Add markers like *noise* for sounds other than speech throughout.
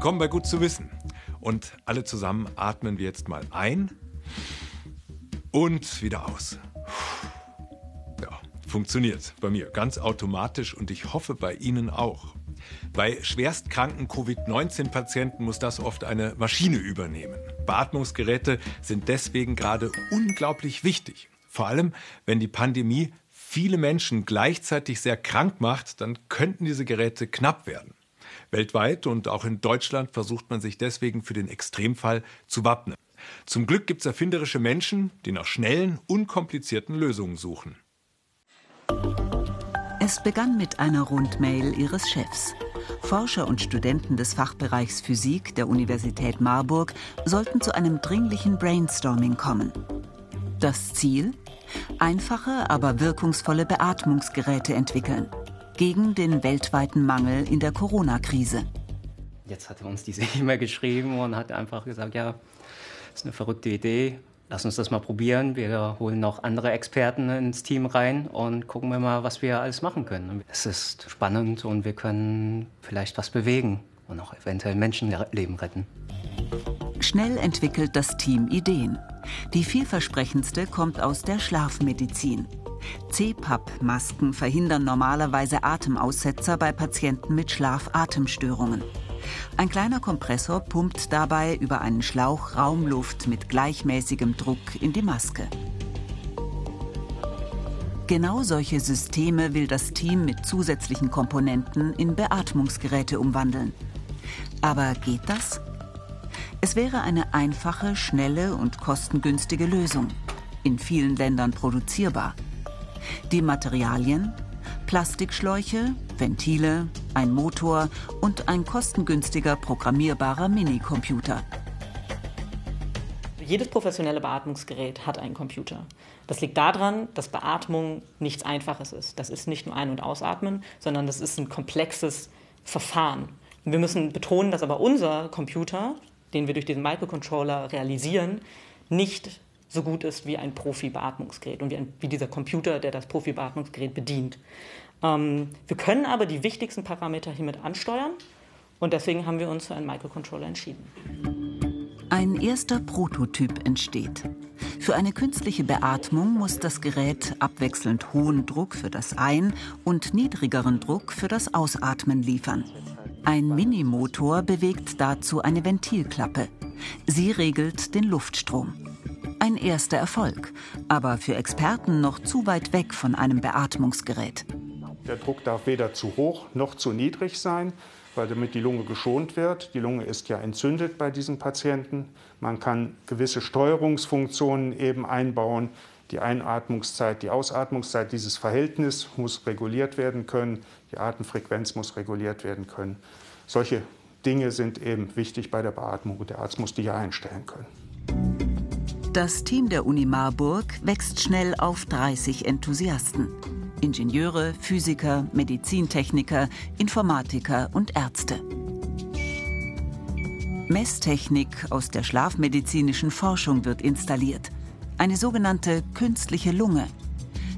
Willkommen bei Gut zu wissen. Und alle zusammen atmen wir jetzt mal ein und wieder aus. Ja, funktioniert bei mir ganz automatisch und ich hoffe bei Ihnen auch. Bei schwerstkranken Covid-19-Patienten muss das oft eine Maschine übernehmen. Beatmungsgeräte sind deswegen gerade unglaublich wichtig. Vor allem, wenn die Pandemie viele Menschen gleichzeitig sehr krank macht, dann könnten diese Geräte knapp werden. Weltweit und auch in Deutschland versucht man sich deswegen für den Extremfall zu wappnen. Zum Glück gibt es erfinderische Menschen, die nach schnellen, unkomplizierten Lösungen suchen. Es begann mit einer Rundmail ihres Chefs. Forscher und Studenten des Fachbereichs Physik der Universität Marburg sollten zu einem dringlichen Brainstorming kommen. Das Ziel? Einfache, aber wirkungsvolle Beatmungsgeräte entwickeln gegen den weltweiten Mangel in der Corona-Krise. Jetzt hat er uns diese E-Mail geschrieben und hat einfach gesagt, ja, ist eine verrückte Idee. Lass uns das mal probieren. Wir holen noch andere Experten ins Team rein und gucken wir mal, was wir alles machen können. Es ist spannend und wir können vielleicht was bewegen und auch eventuell Menschenleben retten. Schnell entwickelt das Team Ideen. Die vielversprechendste kommt aus der Schlafmedizin. CPAP-Masken verhindern normalerweise Atemaussetzer bei Patienten mit Schlaf-Atemstörungen. Ein kleiner Kompressor pumpt dabei über einen Schlauch Raumluft mit gleichmäßigem Druck in die Maske. Genau solche Systeme will das Team mit zusätzlichen Komponenten in Beatmungsgeräte umwandeln. Aber geht das? Es wäre eine einfache, schnelle und kostengünstige Lösung. In vielen Ländern produzierbar. Die Materialien? Plastikschläuche, Ventile, ein Motor und ein kostengünstiger programmierbarer Minicomputer. Jedes professionelle Beatmungsgerät hat einen Computer. Das liegt daran, dass Beatmung nichts Einfaches ist. Das ist nicht nur Ein- und Ausatmen, sondern das ist ein komplexes Verfahren. wir müssen betonen, dass aber unser Computer, den wir durch diesen Microcontroller realisieren, nicht so gut ist wie ein Profi-Beatmungsgerät und wie, ein, wie, dieser Computer, der das Profi-Beatmungsgerät bedient. Ähm, wir können aber die wichtigsten Parameter hiermit ansteuern und deswegen haben wir uns für einen Microcontroller entschieden. Ein erster Prototyp entsteht. Für eine künstliche Beatmung muss das Gerät abwechselnd hohen Druck für das Ein- und niedrigeren Druck für das Ausatmen liefern. Ein Minimotor bewegt dazu eine Ventilklappe. Sie regelt den Luftstrom. Ein erster Erfolg, aber für Experten noch zu weit weg von einem Beatmungsgerät. Der Druck darf weder zu hoch noch zu niedrig sein, weil damit die Lunge geschont wird. Die Lunge ist ja entzündet bei diesen Patienten. Man kann gewisse Steuerungsfunktionen eben einbauen. Die Einatmungszeit, die Ausatmungszeit, dieses Verhältnis muss reguliert werden können. Die Atemfrequenz muss reguliert werden können. Solche Dinge sind eben wichtig bei der Beatmung und der Arzt muss die ja einstellen können. Das Team der Uni Marburg wächst schnell auf 30 Enthusiasten. Ingenieure, Physiker, Medizintechniker, Informatiker und Ärzte. Messtechnik aus der schlafmedizinischen Forschung wird installiert. Eine sogenannte künstliche Lunge.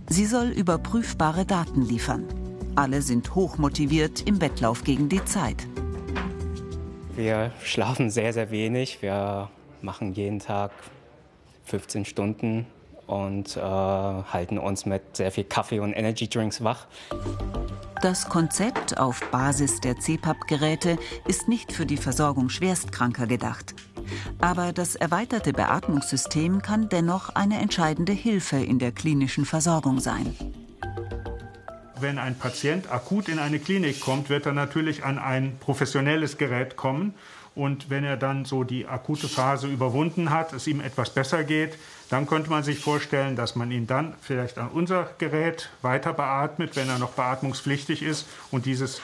Sie soll überprüfbare Daten liefern. Alle sind hochmotiviert im Wettlauf gegen die Zeit. Wir schlafen sehr, sehr wenig. Wir machen jeden Tag 15 Stunden und äh, halten uns mit sehr viel Kaffee und Energy Drinks wach. Das Konzept auf Basis der CPAP-Geräte ist nicht für die Versorgung Schwerstkranker gedacht. Aber das erweiterte Beatmungssystem kann dennoch eine entscheidende Hilfe in der klinischen Versorgung sein. Wenn ein Patient akut in eine Klinik kommt, wird er natürlich an ein professionelles Gerät kommen und wenn er dann so die akute Phase überwunden hat, es ihm etwas besser geht, dann könnte man sich vorstellen, dass man ihn dann vielleicht an unser Gerät weiter beatmet, wenn er noch beatmungspflichtig ist und dieses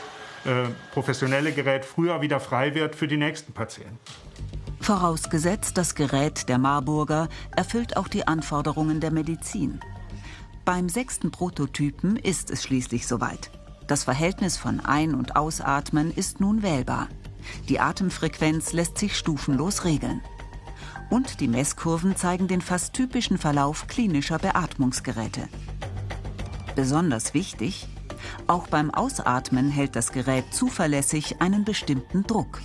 äh, professionelle Gerät früher wieder frei wird für die nächsten Patienten. Vorausgesetzt, das Gerät der Marburger erfüllt auch die Anforderungen der Medizin. Beim sechsten Prototypen ist es schließlich soweit. Das Verhältnis von Ein- und Ausatmen ist nun wählbar. Die Atemfrequenz lässt sich stufenlos regeln. Und die Messkurven zeigen den fast typischen Verlauf klinischer Beatmungsgeräte. Besonders wichtig, auch beim Ausatmen hält das Gerät zuverlässig einen bestimmten Druck.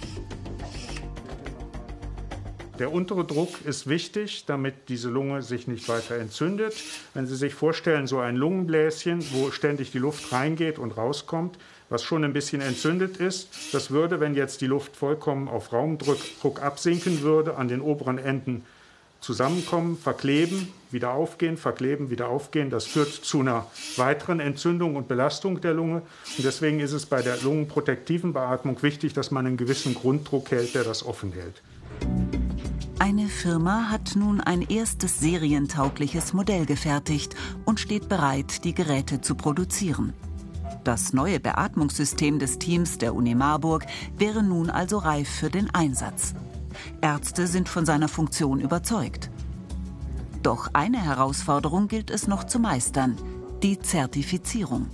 Der untere Druck ist wichtig, damit diese Lunge sich nicht weiter entzündet. Wenn Sie sich vorstellen, so ein Lungenbläschen, wo ständig die Luft reingeht und rauskommt, was schon ein bisschen entzündet ist, das würde, wenn jetzt die Luft vollkommen auf Raumdruck absinken würde, an den oberen Enden zusammenkommen, verkleben, wieder aufgehen, verkleben, wieder aufgehen. Das führt zu einer weiteren Entzündung und Belastung der Lunge. Und deswegen ist es bei der lungenprotektiven Beatmung wichtig, dass man einen gewissen Grunddruck hält, der das offen hält. Eine Firma hat nun ein erstes serientaugliches Modell gefertigt und steht bereit, die Geräte zu produzieren. Das neue Beatmungssystem des Teams der Uni Marburg wäre nun also reif für den Einsatz. Ärzte sind von seiner Funktion überzeugt. Doch eine Herausforderung gilt es noch zu meistern, die Zertifizierung.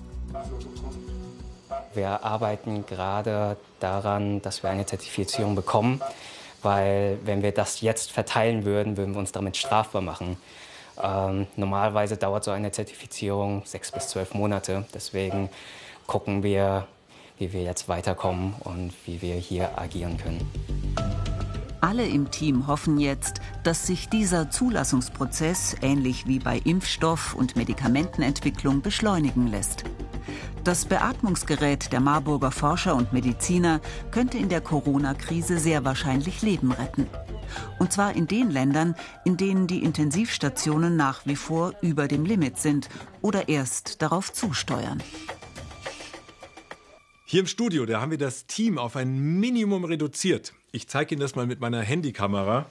Wir arbeiten gerade daran, dass wir eine Zertifizierung bekommen, weil wenn wir das jetzt verteilen würden, würden wir uns damit strafbar machen. Ähm, normalerweise dauert so eine Zertifizierung sechs bis zwölf Monate. Deswegen gucken wir, wie wir jetzt weiterkommen und wie wir hier agieren können. Alle im Team hoffen jetzt, dass sich dieser Zulassungsprozess ähnlich wie bei Impfstoff- und Medikamentenentwicklung beschleunigen lässt. Das Beatmungsgerät der Marburger Forscher und Mediziner könnte in der Corona-Krise sehr wahrscheinlich Leben retten. Und zwar in den Ländern, in denen die Intensivstationen nach wie vor über dem Limit sind oder erst darauf zusteuern. Hier im Studio, da haben wir das Team auf ein Minimum reduziert. Ich zeige Ihnen das mal mit meiner Handykamera.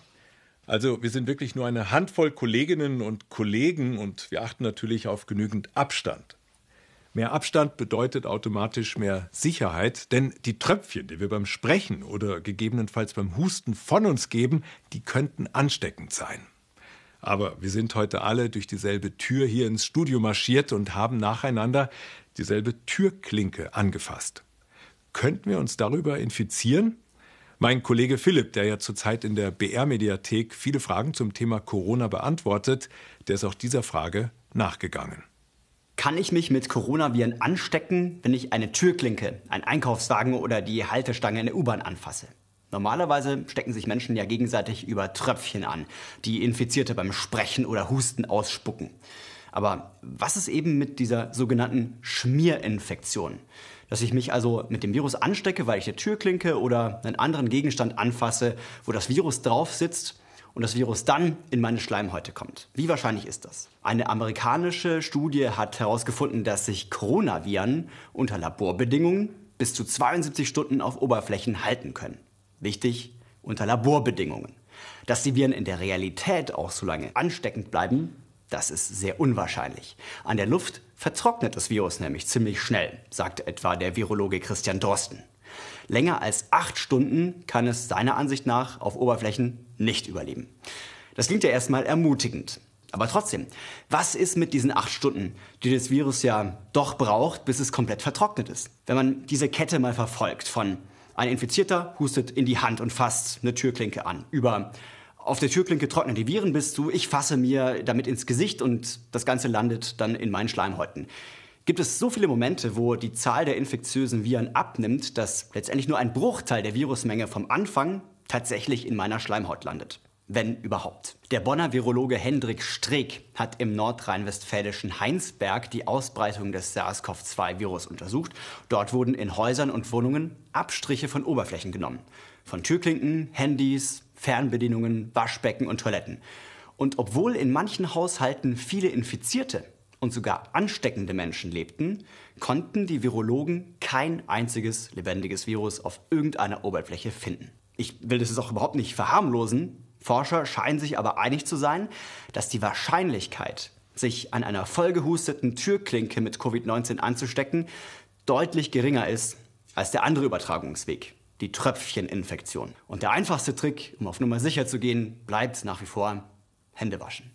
Also wir sind wirklich nur eine Handvoll Kolleginnen und Kollegen und wir achten natürlich auf genügend Abstand. Mehr Abstand bedeutet automatisch mehr Sicherheit, denn die Tröpfchen, die wir beim Sprechen oder gegebenenfalls beim Husten von uns geben, die könnten ansteckend sein. Aber wir sind heute alle durch dieselbe Tür hier ins Studio marschiert und haben nacheinander dieselbe Türklinke angefasst. Könnten wir uns darüber infizieren? Mein Kollege Philipp, der ja zurzeit in der BR-Mediathek viele Fragen zum Thema Corona beantwortet, der ist auch dieser Frage nachgegangen. Kann ich mich mit Coronaviren anstecken, wenn ich eine Türklinke, einen Einkaufswagen oder die Haltestange in der U-Bahn anfasse? Normalerweise stecken sich Menschen ja gegenseitig über Tröpfchen an, die Infizierte beim Sprechen oder Husten ausspucken. Aber was ist eben mit dieser sogenannten Schmierinfektion? dass ich mich also mit dem Virus anstecke, weil ich eine Türklinke oder einen anderen Gegenstand anfasse, wo das Virus drauf sitzt und das Virus dann in meine Schleimhäute kommt. Wie wahrscheinlich ist das? Eine amerikanische Studie hat herausgefunden, dass sich Coronaviren unter Laborbedingungen bis zu 72 Stunden auf Oberflächen halten können. Wichtig, unter Laborbedingungen. Dass die Viren in der Realität auch so lange ansteckend bleiben, das ist sehr unwahrscheinlich. An der Luft vertrocknet das Virus nämlich ziemlich schnell, sagt etwa der Virologe Christian Drosten. Länger als acht Stunden kann es seiner Ansicht nach auf Oberflächen nicht überleben. Das klingt ja erstmal ermutigend. Aber trotzdem, was ist mit diesen acht Stunden, die das Virus ja doch braucht, bis es komplett vertrocknet ist? Wenn man diese Kette mal verfolgt von ein Infizierter hustet in die Hand und fasst eine Türklinke an, über auf der Türklinke trocknen die Viren bis zu, ich fasse mir damit ins Gesicht und das Ganze landet dann in meinen Schleimhäuten. Gibt es so viele Momente, wo die Zahl der infektiösen Viren abnimmt, dass letztendlich nur ein Bruchteil der Virusmenge vom Anfang tatsächlich in meiner Schleimhaut landet? wenn überhaupt. Der Bonner Virologe Hendrik Streeck hat im nordrhein-westfälischen Heinsberg die Ausbreitung des SARS-CoV-2-Virus untersucht. Dort wurden in Häusern und Wohnungen Abstriche von Oberflächen genommen. Von Türklinken, Handys, Fernbedienungen, Waschbecken und Toiletten. Und obwohl in manchen Haushalten viele Infizierte und sogar ansteckende Menschen lebten, konnten die Virologen kein einziges lebendiges Virus auf irgendeiner Oberfläche finden. Ich will das jetzt auch überhaupt nicht verharmlosen. Forscher scheinen sich aber einig zu sein, dass die Wahrscheinlichkeit, sich an einer vollgehusteten Türklinke mit Covid-19 anzustecken, deutlich geringer ist als der andere Übertragungsweg die Tröpfcheninfektion. Und der einfachste Trick, um auf Nummer sicher zu gehen, bleibt nach wie vor Hände waschen.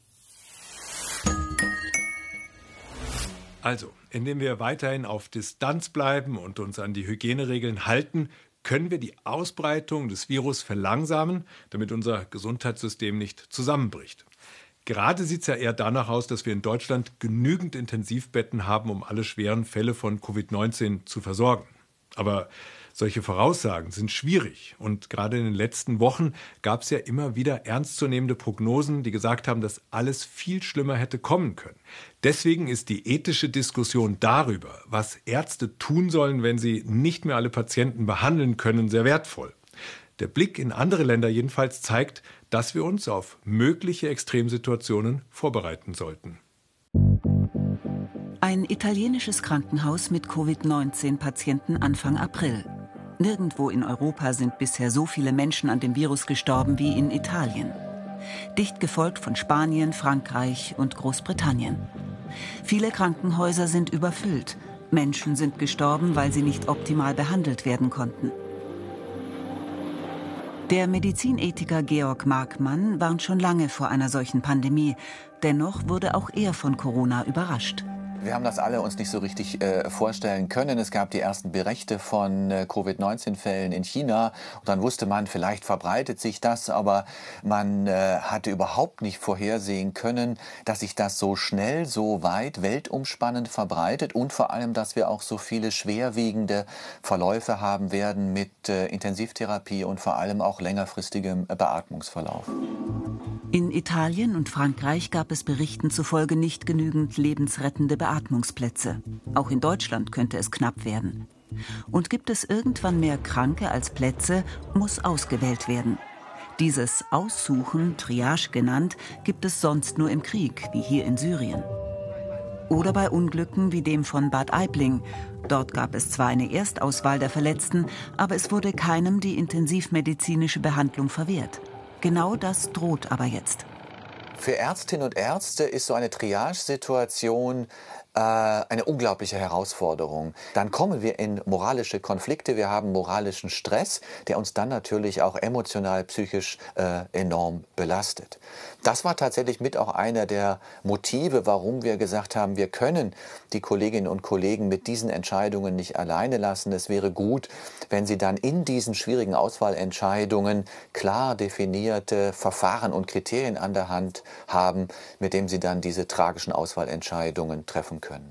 Also, indem wir weiterhin auf Distanz bleiben und uns an die Hygieneregeln halten, können wir die Ausbreitung des Virus verlangsamen, damit unser Gesundheitssystem nicht zusammenbricht. Gerade sieht es ja eher danach aus, dass wir in Deutschland genügend Intensivbetten haben, um alle schweren Fälle von Covid-19 zu versorgen. Aber Solche Voraussagen sind schwierig und gerade in den letzten Wochen gab es ja immer wieder ernstzunehmende Prognosen, die gesagt haben, dass alles viel schlimmer hätte kommen können. Deswegen ist die ethische Diskussion darüber, was Ärzte tun sollen, wenn sie nicht mehr alle Patienten behandeln können, sehr wertvoll. Der Blick in andere Länder jedenfalls zeigt, dass wir uns auf mögliche Extremsituationen vorbereiten sollten. Ein italienisches Krankenhaus mit Covid-19-Patienten Anfang April. Nirgendwo in Europa sind bisher so viele Menschen an dem Virus gestorben wie in Italien. Dicht gefolgt von Spanien, Frankreich und Großbritannien. Viele Krankenhäuser sind überfüllt. Menschen sind gestorben, weil sie nicht optimal behandelt werden konnten. Der Medizinethiker Georg Markmann warnt schon lange vor einer solchen Pandemie. Dennoch wurde auch er von Corona überrascht. Wir haben das alle uns nicht so richtig äh, vorstellen können. Es gab die ersten Berichte von äh, Covid-19-Fällen in China und dann wusste man, vielleicht verbreitet sich das, aber man äh, hatte überhaupt nicht vorhersehen können, dass sich das so schnell, so weit, weltumspannend verbreitet und vor allem, dass wir auch so viele schwerwiegende Verläufe haben werden mit äh, Intensivtherapie und vor allem auch längerfristigem äh, Beatmungsverlauf. In Italien und Frankreich gab es Berichten zufolge nicht genügend lebensrettende Beatmungsplätze. Auch in Deutschland könnte es knapp werden. Und gibt es irgendwann mehr Kranke als Plätze, muss ausgewählt werden. Dieses Aussuchen, Triage genannt, gibt es sonst nur im Krieg, wie hier in Syrien. Oder bei Unglücken wie dem von Bad Aibling. Dort gab es zwar eine Erstauswahl der Verletzten, aber es wurde keinem die intensivmedizinische Behandlung verwehrt. Genau das droht aber jetzt. Für Ärztinnen und Ärzte ist so eine Triage-Situation eine unglaubliche Herausforderung. Dann kommen wir in moralische Konflikte, wir haben moralischen Stress, der uns dann natürlich auch emotional, psychisch äh, enorm belastet. Das war tatsächlich mit auch einer der Motive, warum wir gesagt haben, wir können die Kolleginnen und Kollegen mit diesen Entscheidungen nicht alleine lassen. Es wäre gut, wenn sie dann in diesen schwierigen Auswahlentscheidungen klar definierte Verfahren und Kriterien an der Hand haben, mit dem sie dann diese tragischen Auswahlentscheidungen treffen können.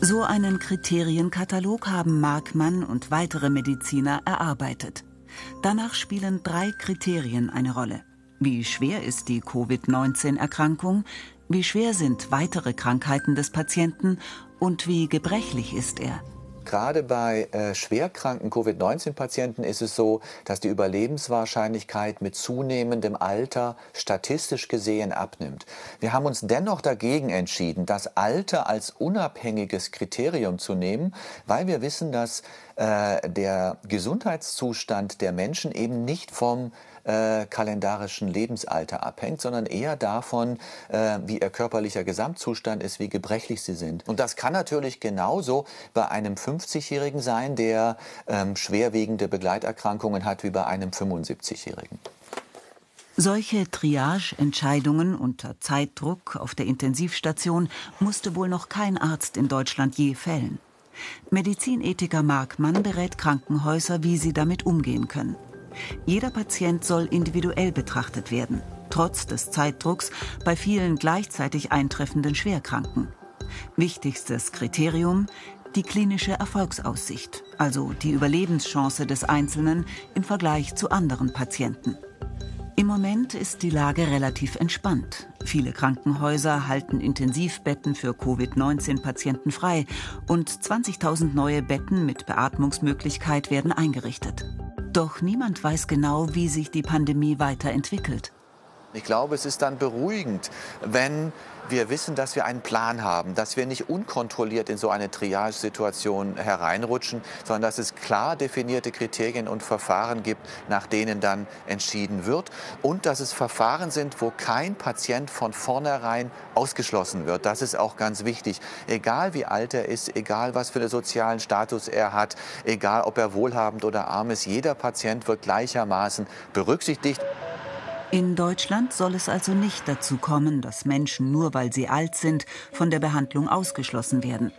So einen Kriterienkatalog haben Markmann und weitere Mediziner erarbeitet. Danach spielen drei Kriterien eine Rolle. Wie schwer ist die Covid-19-Erkrankung? Wie schwer sind weitere Krankheiten des Patienten? Und wie gebrechlich ist er? Gerade bei äh, schwerkranken Covid-19-Patienten ist es so, dass die Überlebenswahrscheinlichkeit mit zunehmendem Alter statistisch gesehen abnimmt. Wir haben uns dennoch dagegen entschieden, das Alter als unabhängiges Kriterium zu nehmen, weil wir wissen, dass äh, der Gesundheitszustand der Menschen eben nicht vom äh, kalendarischen Lebensalter abhängt, sondern eher davon, äh, wie ihr körperlicher Gesamtzustand ist, wie gebrechlich sie sind. Und das kann natürlich genauso bei einem 50-Jährigen sein, der ähm, schwerwiegende Begleiterkrankungen hat, wie bei einem 75-Jährigen. Solche Triage-Entscheidungen unter Zeitdruck auf der Intensivstation musste wohl noch kein Arzt in Deutschland je fällen. Medizinethiker Markmann berät Krankenhäuser, wie sie damit umgehen können. Jeder Patient soll individuell betrachtet werden, trotz des Zeitdrucks bei vielen gleichzeitig eintreffenden Schwerkranken. Wichtigstes Kriterium die klinische Erfolgsaussicht, also die Überlebenschance des Einzelnen im Vergleich zu anderen Patienten. Im Moment ist die Lage relativ entspannt. Viele Krankenhäuser halten Intensivbetten für Covid-19-Patienten frei und 20.000 neue Betten mit Beatmungsmöglichkeit werden eingerichtet. Doch niemand weiß genau, wie sich die Pandemie weiterentwickelt. Ich glaube, es ist dann beruhigend, wenn wir wissen, dass wir einen Plan haben, dass wir nicht unkontrolliert in so eine Triage-Situation hereinrutschen, sondern dass es klar definierte Kriterien und Verfahren gibt, nach denen dann entschieden wird und dass es Verfahren sind, wo kein Patient von vornherein ausgeschlossen wird. Das ist auch ganz wichtig. Egal wie alt er ist, egal was für einen sozialen Status er hat, egal ob er wohlhabend oder arm ist, jeder Patient wird gleichermaßen berücksichtigt. In Deutschland soll es also nicht dazu kommen, dass Menschen nur weil sie alt sind, von der Behandlung ausgeschlossen werden.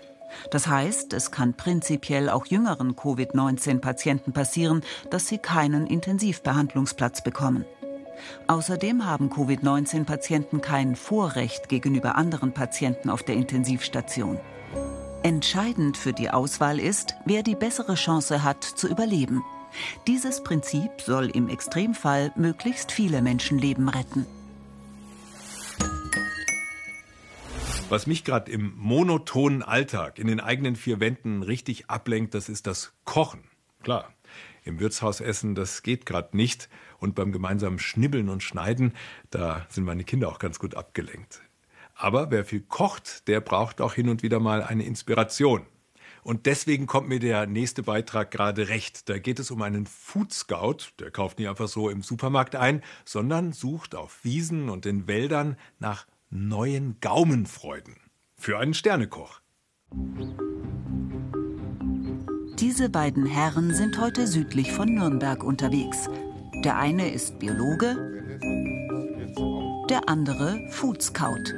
Das heißt, es kann prinzipiell auch jüngeren Covid-19-Patienten passieren, dass sie keinen Intensivbehandlungsplatz bekommen. Außerdem haben Covid-19-Patienten kein Vorrecht gegenüber anderen Patienten auf der Intensivstation. Entscheidend für die Auswahl ist, wer die bessere Chance hat zu überleben. Dieses Prinzip soll im Extremfall möglichst viele Menschenleben retten. Was mich gerade im monotonen Alltag in den eigenen vier Wänden richtig ablenkt, das ist das Kochen. Klar, im Wirtshaus essen, das geht gerade nicht. Und beim gemeinsamen Schnibbeln und Schneiden, da sind meine Kinder auch ganz gut abgelenkt. Aber wer viel kocht, der braucht auch hin und wieder mal eine Inspiration. Und deswegen kommt mir der nächste Beitrag gerade recht. Da geht es um einen Food Scout, der kauft nicht einfach so im Supermarkt ein, sondern sucht auf Wiesen und in Wäldern nach neuen Gaumenfreuden. Für einen Sternekoch. Diese beiden Herren sind heute südlich von Nürnberg unterwegs. Der eine ist Biologe, der andere Food Scout.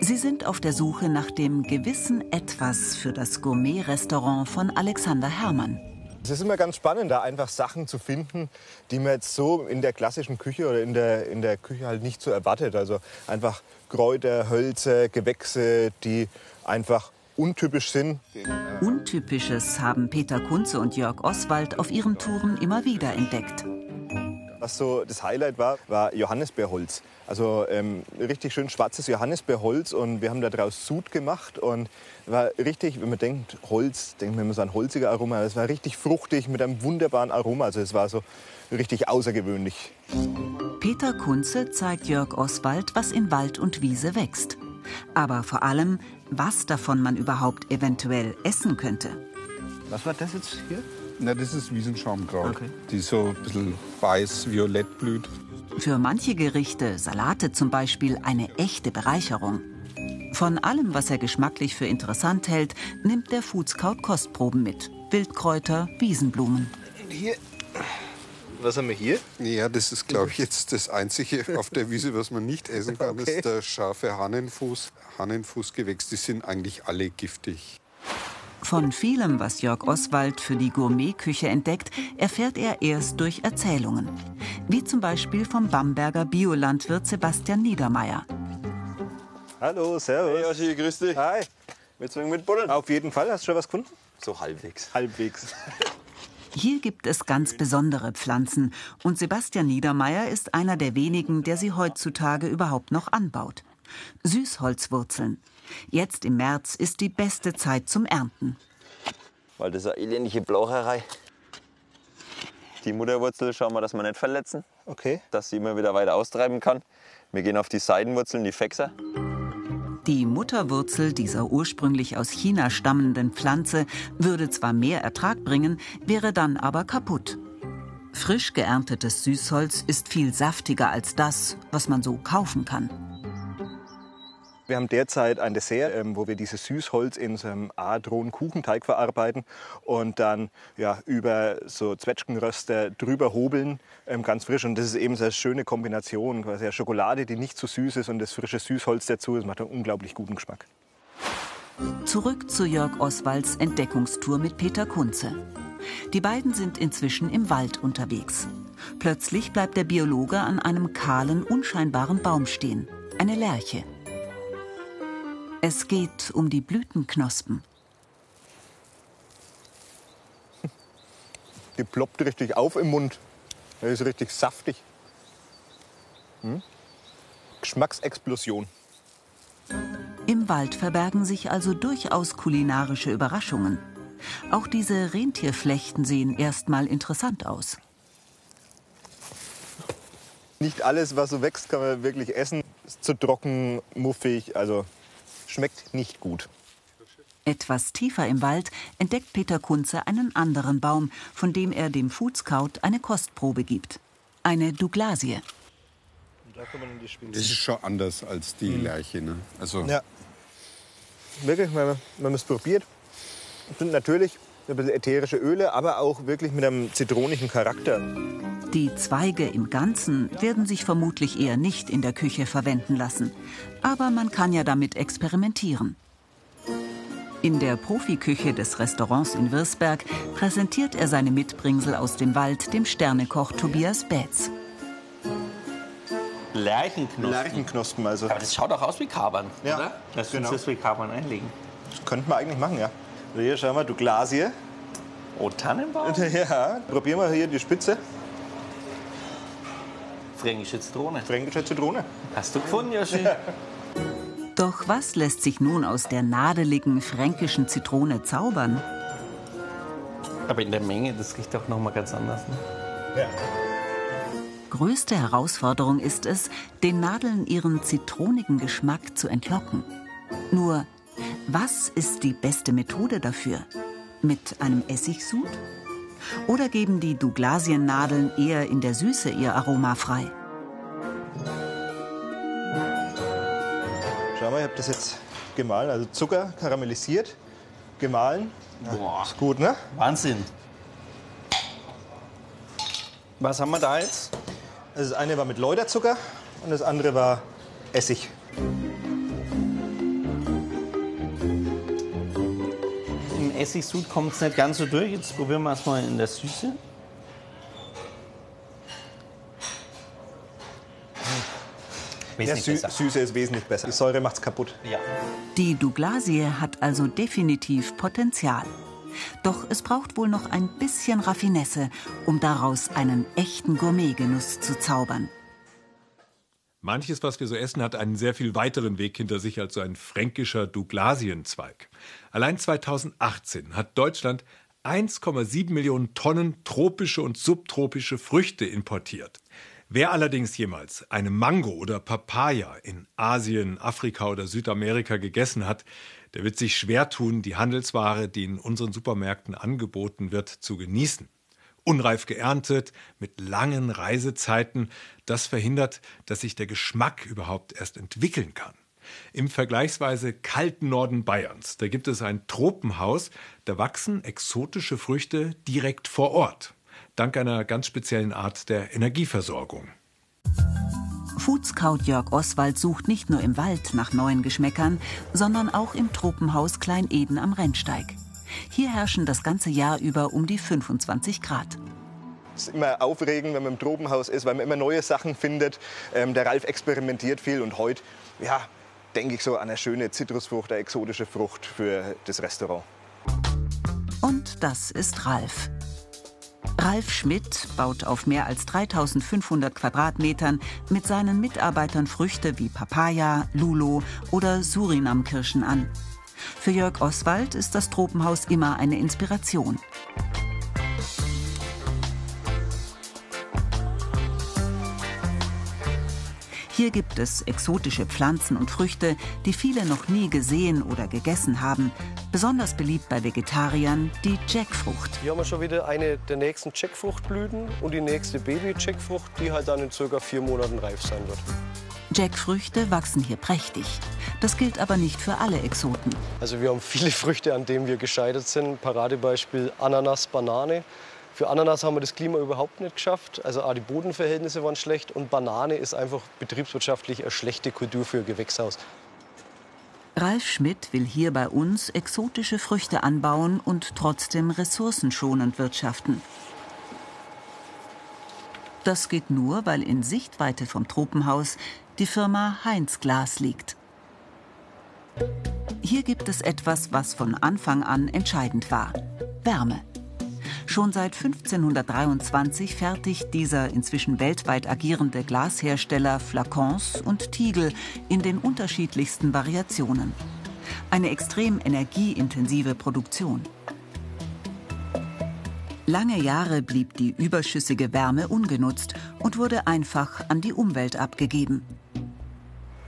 Sie sind auf der Suche nach dem gewissen Etwas für das Gourmet-Restaurant von Alexander Herrmann. Es ist immer ganz spannend, da einfach Sachen zu finden, die man jetzt so in der klassischen Küche oder in der, in der Küche halt nicht so erwartet. Also einfach Kräuter, Hölzer, Gewächse, die einfach untypisch sind. Untypisches haben Peter Kunze und Jörg Oswald auf ihren Touren immer wieder entdeckt. Was so das Highlight war, war Johannisbeerholz. Also ähm, richtig schön schwarzes Johannisbeerholz und wir haben daraus Sud gemacht und war richtig, wenn man denkt Holz, denkt man immer so ein holziger Aroma. Es war richtig fruchtig mit einem wunderbaren Aroma. Also es war so richtig außergewöhnlich. Peter Kunze zeigt Jörg Oswald, was in Wald und Wiese wächst. Aber vor allem, was davon man überhaupt eventuell essen könnte. Was war das jetzt hier? Na, das ist Wiesenschaumkraut, okay. die so ein bisschen weiß-violett blüht. Für manche Gerichte, Salate zum Beispiel, eine echte Bereicherung. Von allem, was er geschmacklich für interessant hält, nimmt der Food Scout Kostproben mit. Wildkräuter, Wiesenblumen. Hier, was haben wir hier? Ja, das ist, glaube ich, jetzt das Einzige auf der Wiese, was man nicht essen kann. Okay. Das ist der scharfe Hannenfuß. Hannenfußgewächs, die sind eigentlich alle giftig. Von vielem, was Jörg Oswald für die Gourmetküche entdeckt, erfährt er erst durch Erzählungen. Wie zum Beispiel vom Bamberger Biolandwirt Sebastian Niedermeyer. Hallo, servus. Hey, Oschi, grüß dich. Hi. Willst du mit buddeln? Auf jeden Fall. Hast du schon was gefunden? So halbwegs. Halbwegs. *laughs* Hier gibt es ganz besondere Pflanzen und Sebastian Niedermeyer ist einer der wenigen, der sie heutzutage überhaupt noch anbaut. Süßholzwurzeln. Jetzt im März ist die beste Zeit zum Ernten. Weil das ist eine elendige Blaucherei. Die Mutterwurzel schauen wir, dass wir nicht verletzen. Okay. Dass sie immer wieder weiter austreiben kann. Wir gehen auf die Seitenwurzeln, die Fexer. Die Mutterwurzel dieser ursprünglich aus China stammenden Pflanze würde zwar mehr Ertrag bringen, wäre dann aber kaputt. Frisch geerntetes Süßholz ist viel saftiger als das, was man so kaufen kann. Wir haben derzeit ein Dessert, ähm, wo wir dieses Süßholz in so einem A-Drohnen-Kuchenteig verarbeiten und dann ja, über so Zwetschgenröster drüber hobeln, ähm, ganz frisch. Und das ist eben so eine schöne Kombination, quasi eine Schokolade, die nicht zu so süß ist und das frische Süßholz dazu. Das macht einen unglaublich guten Geschmack. Zurück zu Jörg Oswalds Entdeckungstour mit Peter Kunze. Die beiden sind inzwischen im Wald unterwegs. Plötzlich bleibt der Biologe an einem kahlen, unscheinbaren Baum stehen. Eine Lerche. Es geht um die Blütenknospen. Die ploppt richtig auf im Mund. Die ist richtig saftig. Hm? Geschmacksexplosion. Im Wald verbergen sich also durchaus kulinarische Überraschungen. Auch diese Rentierflechten sehen erstmal interessant aus. Nicht alles, was so wächst, kann man wirklich essen. Ist zu trocken, muffig, also schmeckt nicht gut. Etwas tiefer im Wald entdeckt Peter Kunze einen anderen Baum, von dem er dem Food Scout eine Kostprobe gibt. Eine Douglasie. Das ist schon anders als die mhm. Lerche. Ne? Also ja. Wirklich, wenn man, wenn man es probiert, sind natürlich ein bisschen ätherische Öle, aber auch wirklich mit einem zitronigen Charakter. Die Zweige im Ganzen werden sich vermutlich eher nicht in der Küche verwenden lassen. Aber man kann ja damit experimentieren. In der Profiküche des Restaurants in Wirsberg präsentiert er seine Mitbringsel aus dem Wald dem Sternekoch Tobias Betz. Lerchenknospen. Lerchenknospen, also. Aber das schaut auch aus wie Kapern, ja, oder? Lass genau. uns das wie Kapern einlegen. Das könnte man eigentlich machen, ja. Hier, schau mal, du Glas hier. Oh, Tannenbaum? *laughs* Ja, probieren wir hier die Spitze. Fränkische Zitrone. Fränkische Zitrone. Hast du gefunden, Joshi? *laughs* Doch was lässt sich nun aus der nadeligen fränkischen Zitrone zaubern? Aber in der Menge, das riecht doch noch mal ganz anders. Ne? Ja. Größte Herausforderung ist es, den Nadeln ihren zitronigen Geschmack zu entlocken. Nur, was ist die beste Methode dafür? Mit einem Essigsud? Oder geben die Douglasiennadeln eher in der Süße ihr Aroma frei? Schau mal, ich habe das jetzt gemahlen, also Zucker karamellisiert, gemahlen. Boah. Ist gut, ne? Wahnsinn. Was haben wir da jetzt? Also das eine war mit Läuterzucker und das andere war Essig. Essigsud kommt es nicht ganz so durch. Jetzt probieren wir es mal in der Süße. Ja, Wesentlich Sü besser. Süße ist wesentlich besser. Die Säure macht's kaputt. Ja. Die Douglasie hat also definitiv Potenzial. Doch es braucht wohl noch ein bisschen Raffinesse, um daraus einen echten Gourmetgenuss zu zaubern. Manches, was wir so essen, hat einen sehr viel weiteren Weg hinter sich als so ein fränkischer Douglasienzweig. Allein 2018 hat Deutschland 1,7 Millionen Tonnen tropische und subtropische Früchte importiert. Wer allerdings jemals eine Mango oder Papaya in Asien, Afrika oder Südamerika gegessen hat, der wird sich schwer tun, die Handelsware, die in unseren Supermärkten angeboten wird, zu genießen. Unreif geerntet, mit langen Reisezeiten, das verhindert, dass sich der Geschmack überhaupt erst entwickeln kann. Im vergleichsweise kalten Norden Bayerns, da gibt es ein Tropenhaus, da wachsen exotische Früchte direkt vor Ort, dank einer ganz speziellen Art der Energieversorgung. Foodscout Jörg Oswald sucht nicht nur im Wald nach neuen Geschmäckern, sondern auch im Tropenhaus Kleineden am Rennsteig. Hier herrschen das ganze Jahr über um die 25 Grad. Es ist immer aufregend, wenn man im Tropenhaus ist, weil man immer neue Sachen findet. Ähm, der Ralf experimentiert viel und heute, ja, denke ich so an eine schöne Zitrusfrucht, eine exotische Frucht für das Restaurant. Und das ist Ralf. Ralf Schmidt baut auf mehr als 3500 Quadratmetern mit seinen Mitarbeitern Früchte wie Papaya, Lulo oder Surinamkirschen an. Für Jörg Oswald ist das Tropenhaus immer eine Inspiration. Hier gibt es exotische Pflanzen und Früchte, die viele noch nie gesehen oder gegessen haben. Besonders beliebt bei Vegetariern die Jackfrucht. Hier haben wir schon wieder eine der nächsten Jackfruchtblüten und die nächste Baby-Jackfrucht, die halt dann in circa vier Monaten reif sein wird. Jackfrüchte wachsen hier prächtig. Das gilt aber nicht für alle Exoten. Also wir haben viele Früchte, an denen wir gescheitert sind. Paradebeispiel Ananas, Banane. Für Ananas haben wir das Klima überhaupt nicht geschafft. Also A, die Bodenverhältnisse waren schlecht und Banane ist einfach betriebswirtschaftlich eine schlechte Kultur für ein Gewächshaus. Ralf Schmidt will hier bei uns exotische Früchte anbauen und trotzdem ressourcenschonend wirtschaften. Das geht nur, weil in Sichtweite vom Tropenhaus die Firma Heinz Glas liegt. Hier gibt es etwas, was von Anfang an entscheidend war. Wärme. Schon seit 1523 fertigt dieser inzwischen weltweit agierende Glashersteller Flakons und Tiegel in den unterschiedlichsten Variationen. Eine extrem energieintensive Produktion. Lange Jahre blieb die überschüssige Wärme ungenutzt und wurde einfach an die Umwelt abgegeben.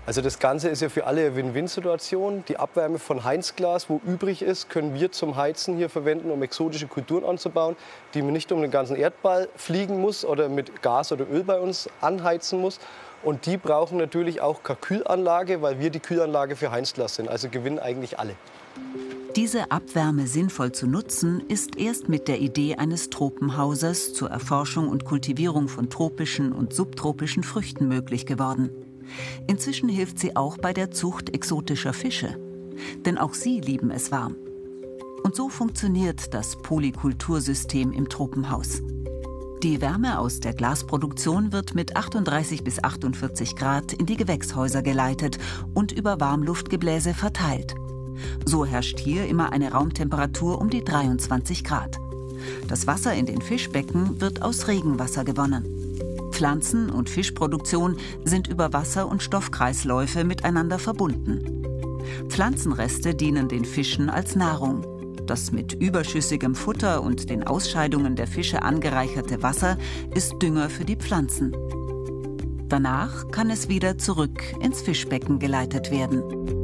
Also das Ganze ist ja für alle eine Win-Win-Situation. Die Abwärme von Heinzglas, wo übrig ist, können wir zum Heizen hier verwenden, um exotische Kulturen anzubauen, die man nicht um den ganzen Erdball fliegen muss oder mit Gas oder Öl bei uns anheizen muss. Und die brauchen natürlich auch keine Kühlanlage, weil wir die Kühlanlage für Heinzglas sind. Also gewinnen eigentlich alle. Diese Abwärme sinnvoll zu nutzen, ist erst mit der Idee eines Tropenhauses zur Erforschung und Kultivierung von tropischen und subtropischen Früchten möglich geworden. Inzwischen hilft sie auch bei der Zucht exotischer Fische. Denn auch sie lieben es warm. Und so funktioniert das Polykultursystem im Tropenhaus. Die Wärme aus der Glasproduktion wird mit 38 bis 48 Grad in die Gewächshäuser geleitet und über Warmluftgebläse verteilt. So herrscht hier immer eine Raumtemperatur um die 23 Grad. Das Wasser in den Fischbecken wird aus Regenwasser gewonnen. Pflanzen- und Fischproduktion sind über Wasser- und Stoffkreisläufe miteinander verbunden. Pflanzenreste dienen den Fischen als Nahrung. Das mit überschüssigem Futter und den Ausscheidungen der Fische angereicherte Wasser ist Dünger für die Pflanzen. Danach kann es wieder zurück ins Fischbecken geleitet werden.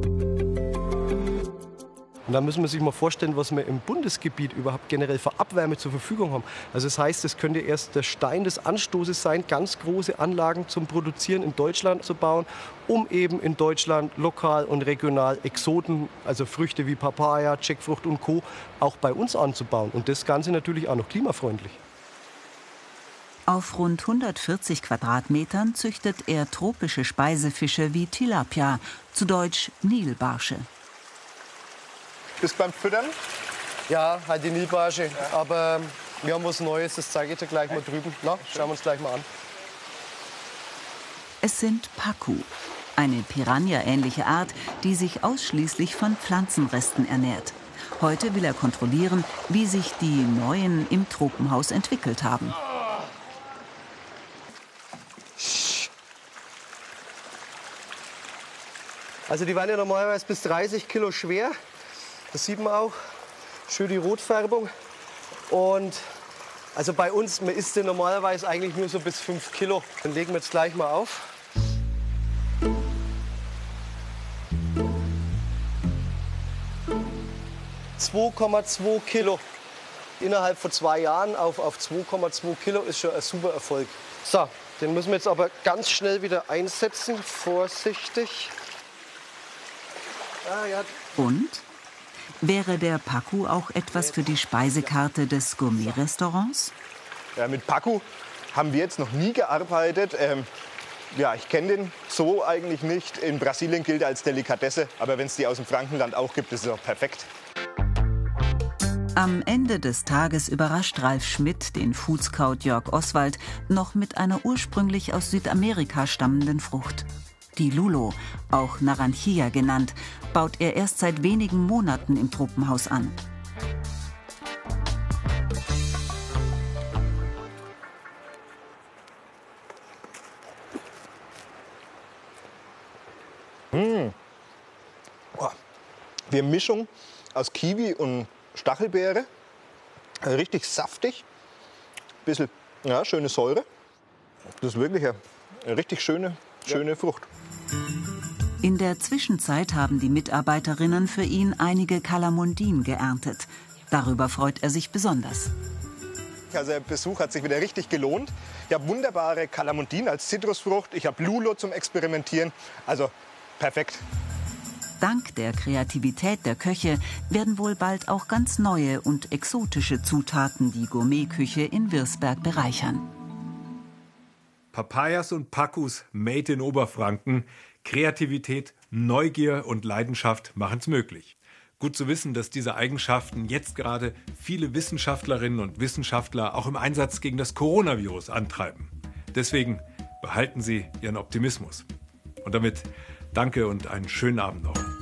Da müssen wir sich mal vorstellen, was wir im Bundesgebiet überhaupt generell für Abwärme zur Verfügung haben. Also das heißt, es könnte erst der Stein des Anstoßes sein, ganz große Anlagen zum Produzieren in Deutschland zu bauen, um eben in Deutschland lokal und regional Exoten, also Früchte wie Papaya, Jackfrucht und Co. auch bei uns anzubauen. Und das Ganze natürlich auch noch klimafreundlich. Auf rund 140 Quadratmetern züchtet er tropische Speisefische wie Tilapia, zu Deutsch Nilbarsche. Bist beim Füttern? Ja, halt die Nilbarsche. Ja. Aber wir haben was Neues, das zeige ich dir gleich mal drüben. Na, schauen wir uns gleich mal an. Es sind Paku, eine Piranha-ähnliche Art, die sich ausschließlich von Pflanzenresten ernährt. Heute will er kontrollieren, wie sich die neuen im Tropenhaus entwickelt haben. Also die waren ja normalerweise bis 30 Kilo schwer. Das sieht man auch. Schön die Rotfärbung. Und also bei uns, man isst den normalerweise eigentlich nur so bis 5 Kilo. Dann legen wir jetzt gleich mal auf. ...2,2 Kilo. Innerhalb von zwei Jahren auf, auf 2,2 Kilo ist schon ein super Erfolg. So, den müssen wir jetzt aber ganz schnell wieder einsetzen. Vorsichtig. Ah, ja. Und? Wäre der Paku auch etwas für die Speisekarte des Gourmet-Restaurants? Ja, mit Paku haben wir jetzt noch nie gearbeitet. Ähm, ja, ich kenne den so eigentlich nicht. In Brasilien gilt er als Delikatesse, aber wenn es die aus dem Frankenland auch gibt, ist es auch perfekt. Am Ende des Tages überrascht Ralf Schmidt den Food Scout Jörg Oswald noch mit einer ursprünglich aus Südamerika stammenden Frucht. Die Lulo, auch Naranjia genannt, baut er erst seit wenigen Monaten im Tropenhaus an. Mmh. Oh. Wir Mischung aus Kiwi und Stachelbeere. Richtig saftig. Bisschen ja, schöne Säure. Das ist wirklich eine richtig schöne, schöne ja. Frucht. In der Zwischenzeit haben die Mitarbeiterinnen für ihn einige Kalamundin geerntet. Darüber freut er sich besonders. Also der Besuch hat sich wieder richtig gelohnt. Ich habe wunderbare Kalamundin als Zitrusfrucht. Ich habe Lulo zum Experimentieren. Also perfekt. Dank der Kreativität der Köche werden wohl bald auch ganz neue und exotische Zutaten die Gourmetküche in Wirsberg bereichern. Papayas und Pakus made in Oberfranken. Kreativität, Neugier und Leidenschaft machen es möglich. Gut zu wissen, dass diese Eigenschaften jetzt gerade viele Wissenschaftlerinnen und Wissenschaftler auch im Einsatz gegen das Coronavirus antreiben. Deswegen behalten Sie Ihren Optimismus. Und damit danke und einen schönen Abend noch.